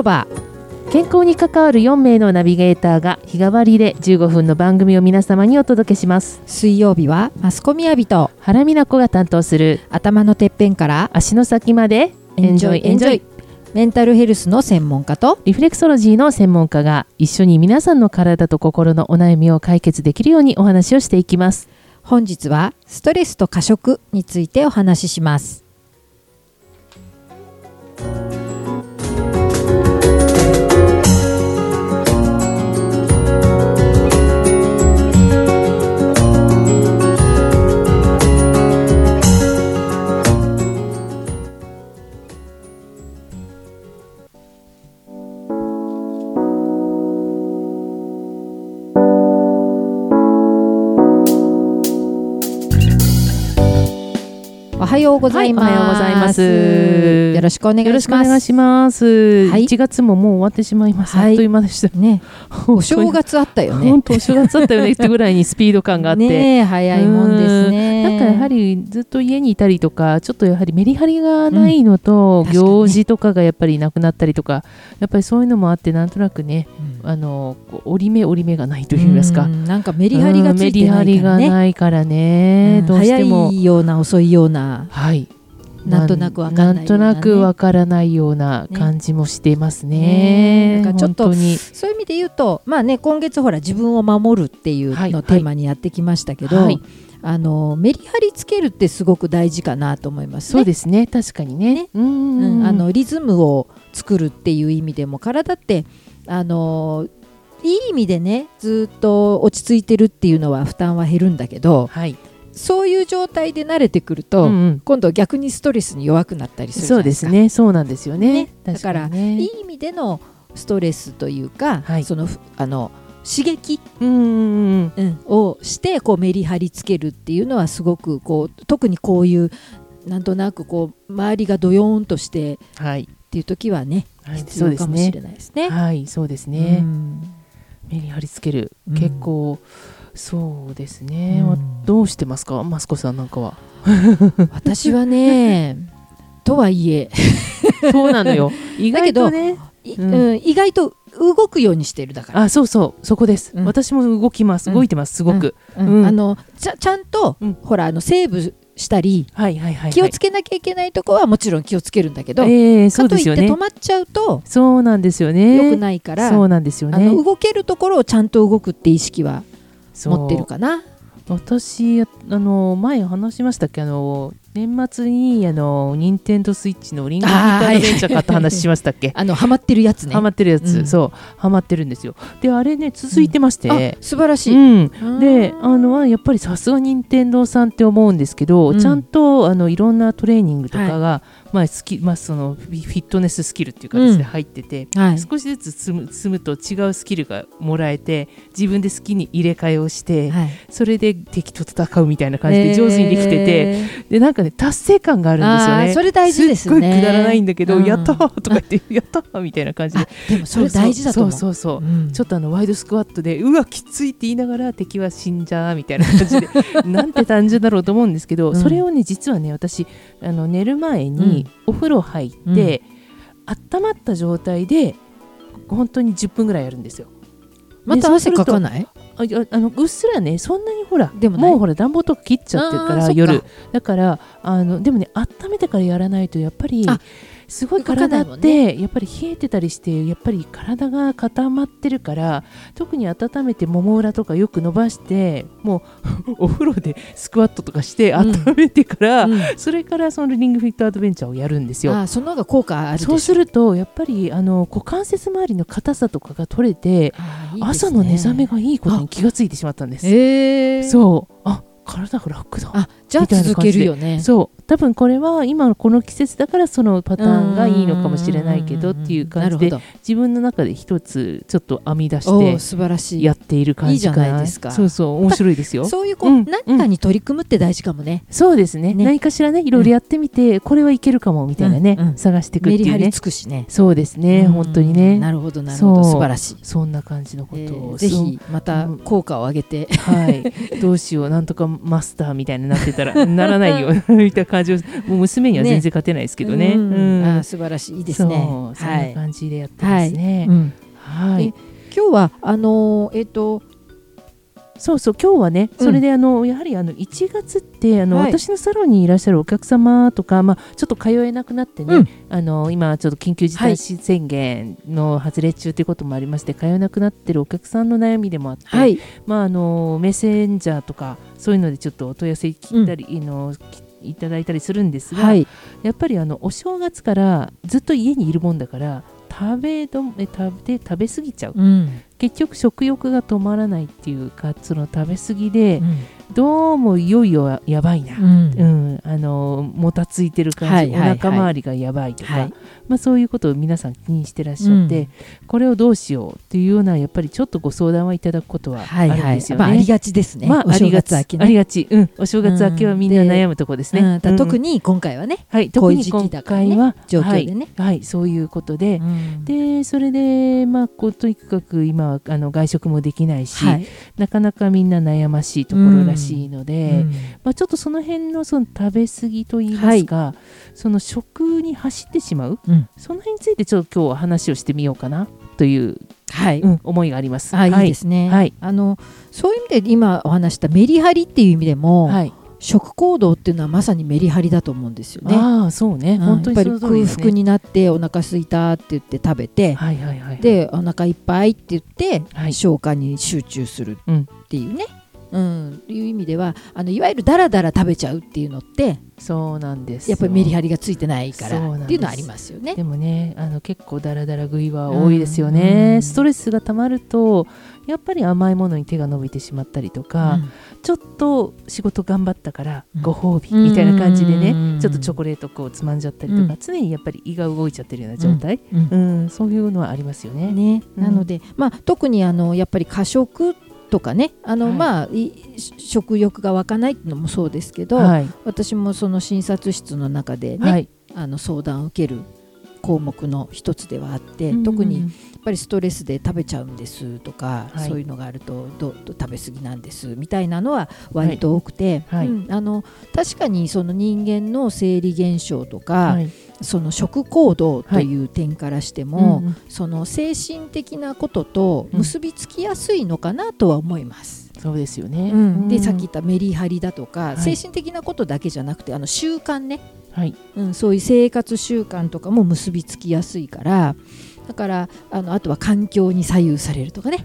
広場。健康に関わる4名のナビゲーターが日替わりで15分の番組を皆様にお届けします。水曜日はマスコミアビと原美奈子が担当する頭のてっぺんから足の先まで。エンジョイエンジョイメンタルヘルスの専門家と。リフレクソロジーの専門家が一緒に皆さんの体と心のお悩みを解決できるようにお話をしていきます。本日はストレスと過食についてお話ししますはようございます、はいおはようございます。よろしくお願よろいします。しくお願いします、はい。1月ももう終わってしまいます、はい。あっという間でした。ね。お正月あったよね。本当お正月だったよね。ってぐらいにスピード感があって、早いもんですね。なんかやはりずっと家にいたりとかちょっとやはりメリハリがないのと、行事とかがやっぱりなくなったりとかやっぱりそういうのもあってなんとなくねあのこう折り目折り目がないといいますか、うん。なんかメリハリがついてないうんメリハリがからねないからね、うん。どうしても。早いような遅いようなはい。なんとなくわかんないようなね。んとなくわからないような感じもしてますね。ねなんかちょっとそういう意味で言うとまあね今月ほら自分を守るっていうはいのをテーマにやってきましたけど、はい。あのメリハリつけるってすごく大事かなと思いますね。そうですね。確かにね。うん。あのリズムを作るっていう意味でも体ってあのいい意味でねずっと落ち着いてるっていうのは負担は減るんだけどはい、そういう状態で慣れてくると、うんうん。今度逆にストレスに弱くなったりするそうですか。ですね。そうなんですよね。ね。だ確からいい意味でのストレスというか、はい。そのふあの刺激、うんうんうんうん。をしてこうメリハリつけるっていうのはすごくこう特にこういうなんとなくこう周りがドヨーンとしてはい、っていう時はねはい、必そうです要かもしれね。ないですね。はい。そうですね、うん。メリハリつける、うん。結構そうですね、うん。わどうしてますか？マスコさんなんかは。私はね とはいえ。そうなのよ。意外とね。いうん。うん意外と動くようにしてるだから、あそうそう。そこです、うん。私も動きます。うん。動いてます。すごく、あのちゃちゃんと、うん。ほらあのセーブしたりはいはいはい、はい、気をつけなきゃいけないとこはもちろん気をつけるんだけど、えー、そかといってうですよね止まっちゃうとそうなんですよね。良くないから、そうなんですよあねの動けるところをちゃんと動くって意識は持ってるかな？私あの前話しましたっけ？あの年末にあの任天堂スイッチのリングフィットアドベンチャー買った話しましたっけ？あのハマってるやつね。ハマってるやつ、うん。そう。ハマってるんですよ。であれね続いてまして、あ素晴らしい。うん、であのやっぱりさすが任天堂さんって思うんですけど、うん。ちゃんとあのいろんなトレーニングとかが、まあスキまあ、そのフィットネススキルっていう形で入ってて、はい。少しずつ積む積むと違うスキルがもらえて自分で好きに入れ替えをして、はい、それで敵と戦うみたいな感じで上手にできてて、でなんかね達成感があるんですよね。それ大事ですっごいねくだらないんだけど、うん。やったーとか言ってやったーみたいな感じで。あでもそれ大事だと思う。そうそうそう。そううん。ちょっとあのワイドスクワットでうわきついって言いながら敵は死んじゃうみたいな感じで なんて単純だろうと思うんですけど、うん。それをね実はね私あの寝る前にお風呂入って、温まった状態で本当に10分ぐらいやるんですよ。また汗かかない？ああのうっすらねそんなにほらでももうほら暖房とか切っちゃってるから夜だからあのでもね温めてからやらないとやっぱりあすごい体って、やっぱり冷えてたりしてやっぱり体が固まってるから特に温めてもも裏とかよく伸ばしてもう お風呂でスクワットとかしてうん。温めてから、うん。それからそのリングフィットアドベンチャーをやるんですよ。その方が効果。そうするとやっぱりあの股関節周りの硬さとかが取れてね。朝の寝覚めがいいことに気がついてしまったんです。へー。そう。あ体が楽だ。あじゃあ続けるよね。そう。多分これは今のこの季節だからそのパターンがいいのかもしれないけどっていう感じで自分の中で一つちょっと編み出し素晴らしてい。やっている感じかな。いですか。そうそう面白いですよ。そういうこう、うん何かに取り組むって大事かもね。そうですね。ね。何かしらねいろいろやってみて、これはいけるかもみたいなね、うんうん。探していくっていうね。くしね。そうですねうん。本当にね。なるほどなるほど。素晴らしい。そんな感じのこえーとを、ぜひまた効果を上げて。はい。どうしよう。なんとかマスターみたいになってたっ たらならないよみたいな感じをもう娘には全然勝てないですけどね。うんうんあー素晴らしいいいですね。そうそんはない感じでやってますね。うんはい、今日はあのーえっ、とそうそう今日はね、うん。それであのやはりあの1月ってあの、はい。私のサロンにいらっしゃるお客様とか、まあ、ちょっと通えなくなってね、うん。あの今ちょっと緊急事態宣言の外れ中ということもありまして、通えなくなってるお客さんの悩みでもあって、はい。まあ、あのメッセンジャーとかそういうのでちょっとお問い合わせ聞いたり、あのきいただいたりするんですが、はい。やっぱりあのお正月からずっと家にいるもんだから食べどえ食べ食べ過ぎちゃう。うん。結局食欲が止まらないっていうかその食べ過ぎでうんどうもいよいよやばいな、ううん。んあのもたついてる感じ、はいはいはい。お腹周りがやばいとか、はい。まあ、そういうことを皆さん気にしてらっしゃって、これをどうしようっていうようなやっぱりちょっとご相談はいただくことはあはいはい。るんですよね。まあありがちですね。まあ、ありがちね。ありがち、うん、お正月明けはみんな悩むとこですね。特に、に今回はね、はい、特に今回は、状況でね。はい、はい。そういうことで、うん。でそれで、まあ、こうとにかく今はあの外食もできないし、はい。なかなかみんな悩ましいところらしいので、うん。まあ、ちょっとその辺のその食べ過ぎといいますか、その食に走ってしまううん。その辺についてちょっと今日は話をしてみようかなという、はい、うん、思いがあります。あいはい。ですね、はい。あのそういう意味で今お話したメリハリっていう意味でも、はい、食行動っていうのはまさにメリハリだと思うんですよね。ああそうね、うん。本当に。空腹になってお腹空いたって言って食べて、はいはいはい、でお腹いっぱいって言って、はい。消化に集中するうんっていうね、うん。いう意味ではあのいわゆるダラダラ食べちゃうっていうのってそうなんですよ。やっぱりメリハリがついてないからっていうのはありますよね。でもねあの結構ダラダラ食いは多いですよね、うん。ストレスがたまるとやっぱり甘いものに手が伸びてしまったりとか、ちょっと仕事頑張ったからうん。ご褒美みたいな感じでね、うん。ちょっとチョコレートこうつまんじゃったりとか、うん。常にやっぱり胃が動いちゃってるような状態、うん。うん。そういうのはありますよね。ね、うん。なので、まあ、特にあのやっぱり過食とかねあの、はい。まあい食欲が湧かないっていうのもそうですけど、はい。私もその診察室の中でね、はい。あの相談を受ける項目の一つではあって、うん特にやっぱりストレスで食べちゃうんですとか、はい。そういうのがあるとどど食べ過ぎなんですみたいなのは割と多くて、あの確かにその人間の生理現象とか、はいその食行動という点からしても、うんうん。その精神的なことと結びつきやすいのかなとは思います。そうですよね。うん。でうん。さっき言ったメリハリだとか、はい。精神的なことだけじゃなくてあの習慣ね、はい。うん、そういう生活習慣とかも結びつきやすいからだからあのあとは環境に左右されるとかねね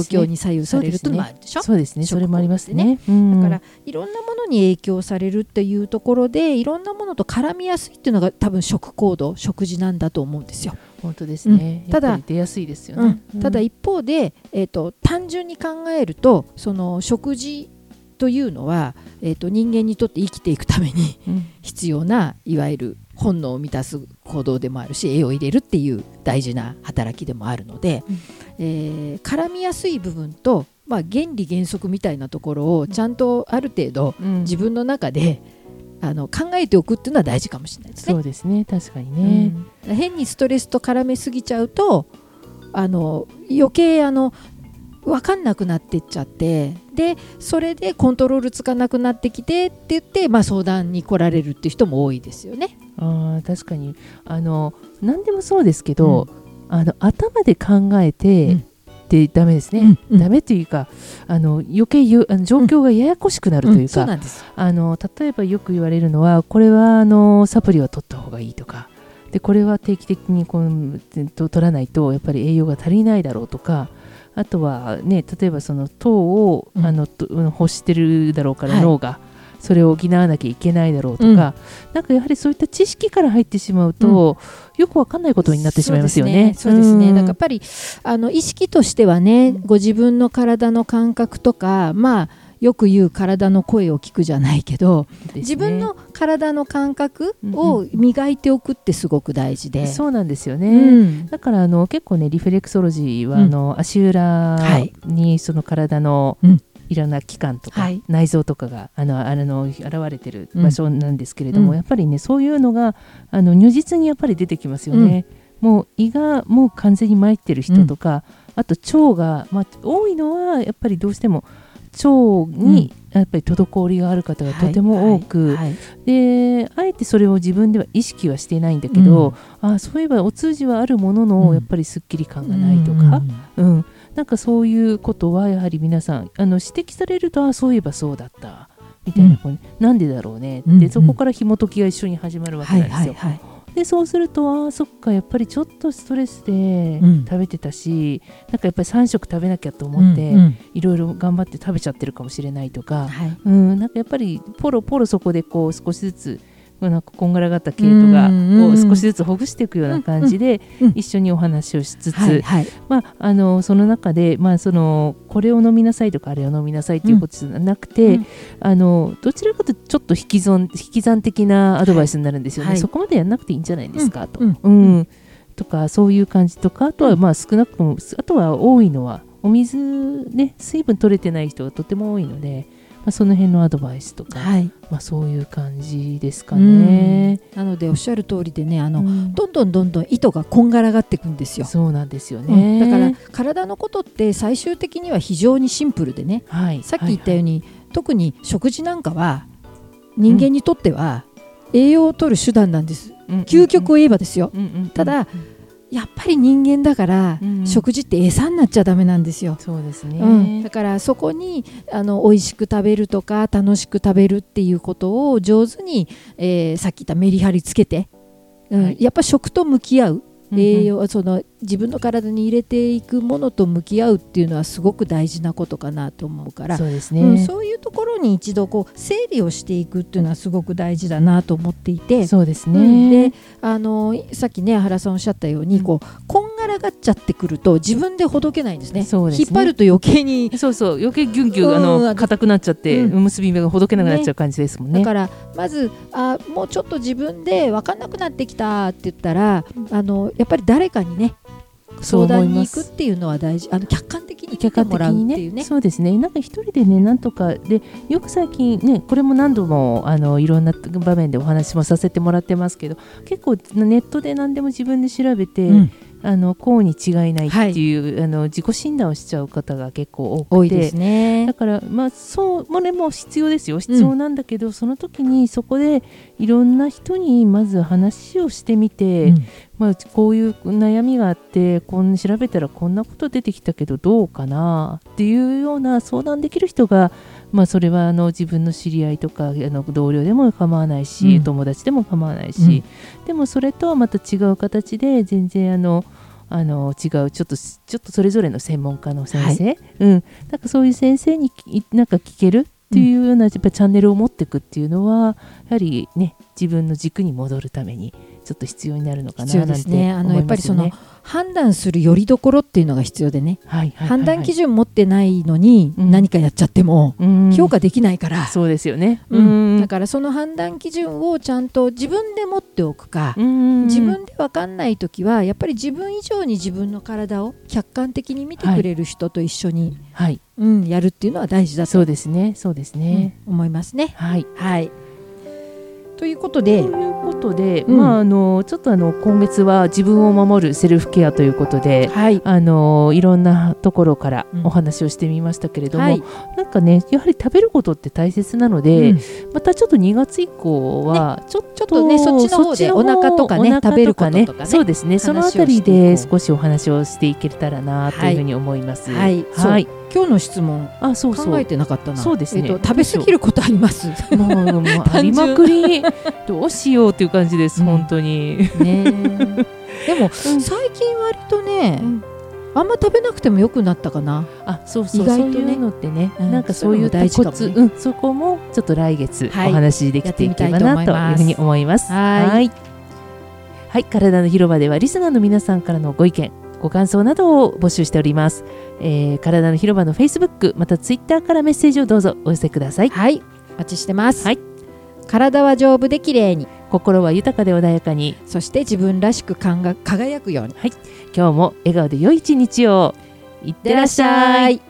況に左右されるというのもあるでしょ？そうですね。食それもありますね。うんだからいろんなものに影響されるっていうところでいろんなものと絡みやすいっていうのが多分食行動食事なんだと思うんですよ。本当ですね。うんただ出やすいですようねん。ただ一方で、えー、と単純に考えるとその食事というのは、えー、と人間にとって生きていくためにうん必要ないわゆる本能を満たす行動でもあるし栄養を入れるっていう大事な働きでもあるので、うんえー絡みやすい部分と、まあ、原理原則みたいなところをちゃんとある程度うん自分の中であの考えておくっていうのは大事かもしれないですね。そうですね。確かにね。うん変にストレスと絡めすぎちゃうとあの余計あの分かんなくなってっちゃってでそれでコントロールつかなくなってきてって言って、まあ、相談に来られるっていう人も多いですよね。あー確かに。あの何でもそうですけど、あの頭で考えて、うん。ってダメですね、うんうん。ダメというかあの余計ゆあの状況がややこしくなるというか。あの例えばよく言われるのはこれはあのサプリは取った方がいいとかでこれは定期的にこうと取らないとやっぱり栄養が足りないだろうとかあとはね例えばその糖を、うんあの欲してるだろうから、はい。脳がそれを補わなきゃいけないだろうとか、うん。なんかやはりそういった知識から入ってしまうと、よくわかんないことになってしまいますよね。そうですね。すね。ん。だからやっぱりあの意識としてはね、ご自分の体の感覚とか、まあよく言う体の声を聞くじゃないけど、ね。自分の体の感覚を磨いておくってすごく大事で。そうなんですようね。ん。だからあの結構ねリフレクソロジーは、うん。あの足裏はい。にその体のうん。いろんな器官とか、はい。内臓とかがあのあの現れてる場所なんですけれども、うん。やっぱりねそういうのがあの如実にやっぱり出てきますよね。もう胃がもう完全に参ってる人とか、あと腸が、まあ、多いのはやっぱりどうしても腸にやっぱり滞りがある方がとても多く、はい。はい。であえてそれを自分では意識はしていないんだけど、あそういえばお通じはあるものの、うん。やっぱりすっきり感がないとか、うん。なんかそういうことはやはり皆さんあの指摘されるとあそういえばそうだった。みたいな、こうねなんでだろうねって、うんうん。そこから紐解きが一緒に始まるわけはいなんですよ。はいはいでそうするとあそっかやっぱりちょっとストレスでん。食べてたし、なんかやっぱり3食食べなきゃと思って、うんうん。いろいろ頑張って食べちゃってるかもしれないとか、はい。うん、なんかやっぱりポロポロそこでこう少しずつなんかこんがらがった毛糸がを少しずつほぐしていくような感じで一緒にお話をしつつ、まあ、あのその中で、まあ、そのこれを飲みなさいとかあれを飲みなさいということじゃなくて、うん。あのどちらかというとちょっと引き算引き算的なアドバイスになるんですよね、はい。そこまでやんなくていいんじゃないですかと。うん。うん。とかそういう感じとかあとはまあ少なくともあとは多いのはお水ね水分取れてない人がとても多いので、まあ、その辺のアドバイスとか、はい。まあ、そういう感じですかね。なのでおっしゃる通りでねあの、うん。どんどんどんどん糸がこんがらがっていくんですよ。そうなんですようね。ん。だから体のことって最終的には非常にシンプルでねはい、さっき言ったように、特に食事なんかは人間にとっては栄養を取る手段なんです、に究極を言えばですよ、うんうんうん。ただやっぱり人間だから、うんうん。食事って餌になっちゃダメなんですよ。そうですね、うん、だからそこにあの美味しく食べるとか楽しく食べるっていうことを上手に、えーさっき言ったメリハリつけて、うん。はい。やっぱ食と向き合う。うんうん。栄養、その自分の体に入れていくものと向き合うっていうのはすごく大事なことかなと思うから。そうですね、うん、そういうところに一度こう整理をしていくっていうのはすごく大事だなと思っていて。そうですうんね、であのさっきね原さんおっしゃったように、うん。こうこんがらがっちゃってくると自分でほどけないんですね。そうですね。引っ張ると余計に。そうそう。余計ギュンギュンあうん。の硬くなっちゃって、うん。結び目がほどけなくなっちゃう感じですもんね。だからまずあもうちょっと自分で分かんなくなってきたって言ったらあのやっぱり誰かにね相談に行くっていうのは大事あの客観的に見客観てもらう的にねっていうね。そうですね。なんか一人でねなんとかでよく最近ねこれも何度もあのいろんな場面でお話もさせてもらってますけど結構ネットで何でも自分で調べて、うん。あのこうに違いないっていう、あの自己診断をしちゃう方が結構多くて。多いですね。だ。からまあそうもねも必要ですよ。必要なんだけど、その時にそこでいろんな人にまず話をしてみて、うんまあ、こういう悩みがあってこん調べたらこんなこと出てきたけどどうかなっていうような相談できる人が、まあ、それはあの自分の知り合いとかあの同僚でも構わないし、うん。友達でも構わないし、でもそれとはまた違う形で全然あのあの違うちょっとちょっとそれぞれの専門家の先生、うん、なんかそういう先生にきなんか聞けるっていうような、やっぱチャンネルを持っていくっていうのはやはりね自分の軸に戻るためにちょっと必要になるのかな必要ですね。なんて思いますよね。あのやっぱりその判断するよりどころっていうのが必要でね、はいはいはいはい。判断基準持ってないのにうん。何かやっちゃってもうん。評価できないから、そうですよね。うん。うん。だからその判断基準をちゃんと自分で持っておくか、うん自分で分かんない時はやっぱり自分以上に自分の体を客観的に見てくれる人と一緒に、はい。うん、やるっていうのは大事だとそうですね。そうですね。うん思いますね。はい。はいということでということで、うん。まああのちょっとあの今月は自分を守るセルフケアということで。はい。あのいろんなところからうん。お話をしてみましたけれども、はい。なんかねやはり食べることって大切なので、うん。またちょっと2月以降はちょ,、ちょっとねそっちの方でお腹とかね食べることとかね。そうですね。そのあ話たりで少しお話をしていけたらなというふうに思います。はい。はい、今日の質問あそうそう。考えてなかったな。そうですね。えっと食べ過ぎることあります？もうもうありまくり どうしようっていう感じです、うん。本当に。ね。でもうん。最近割とね、うん。あんま食べなくてもよくなったかな。あそうそう。意外とね。そういうのってね、うん。なんかそういう大事コツ、うん、そこもちょっと来月はい。お話できていけばなというふうに思います。はい。はい。はい。体の広場ではリスナーの皆さんからのご意見ご感想などを募集しております、えー、体の広場のフェイスブックまたツイッターからメッセージをどうぞお寄せください。はい。お待ちしてます、はい。体は丈夫で綺麗に。心は豊かで穏やかに。そして自分らしく輝くように。今日も笑顔で良い一日を。いってらっしゃい。い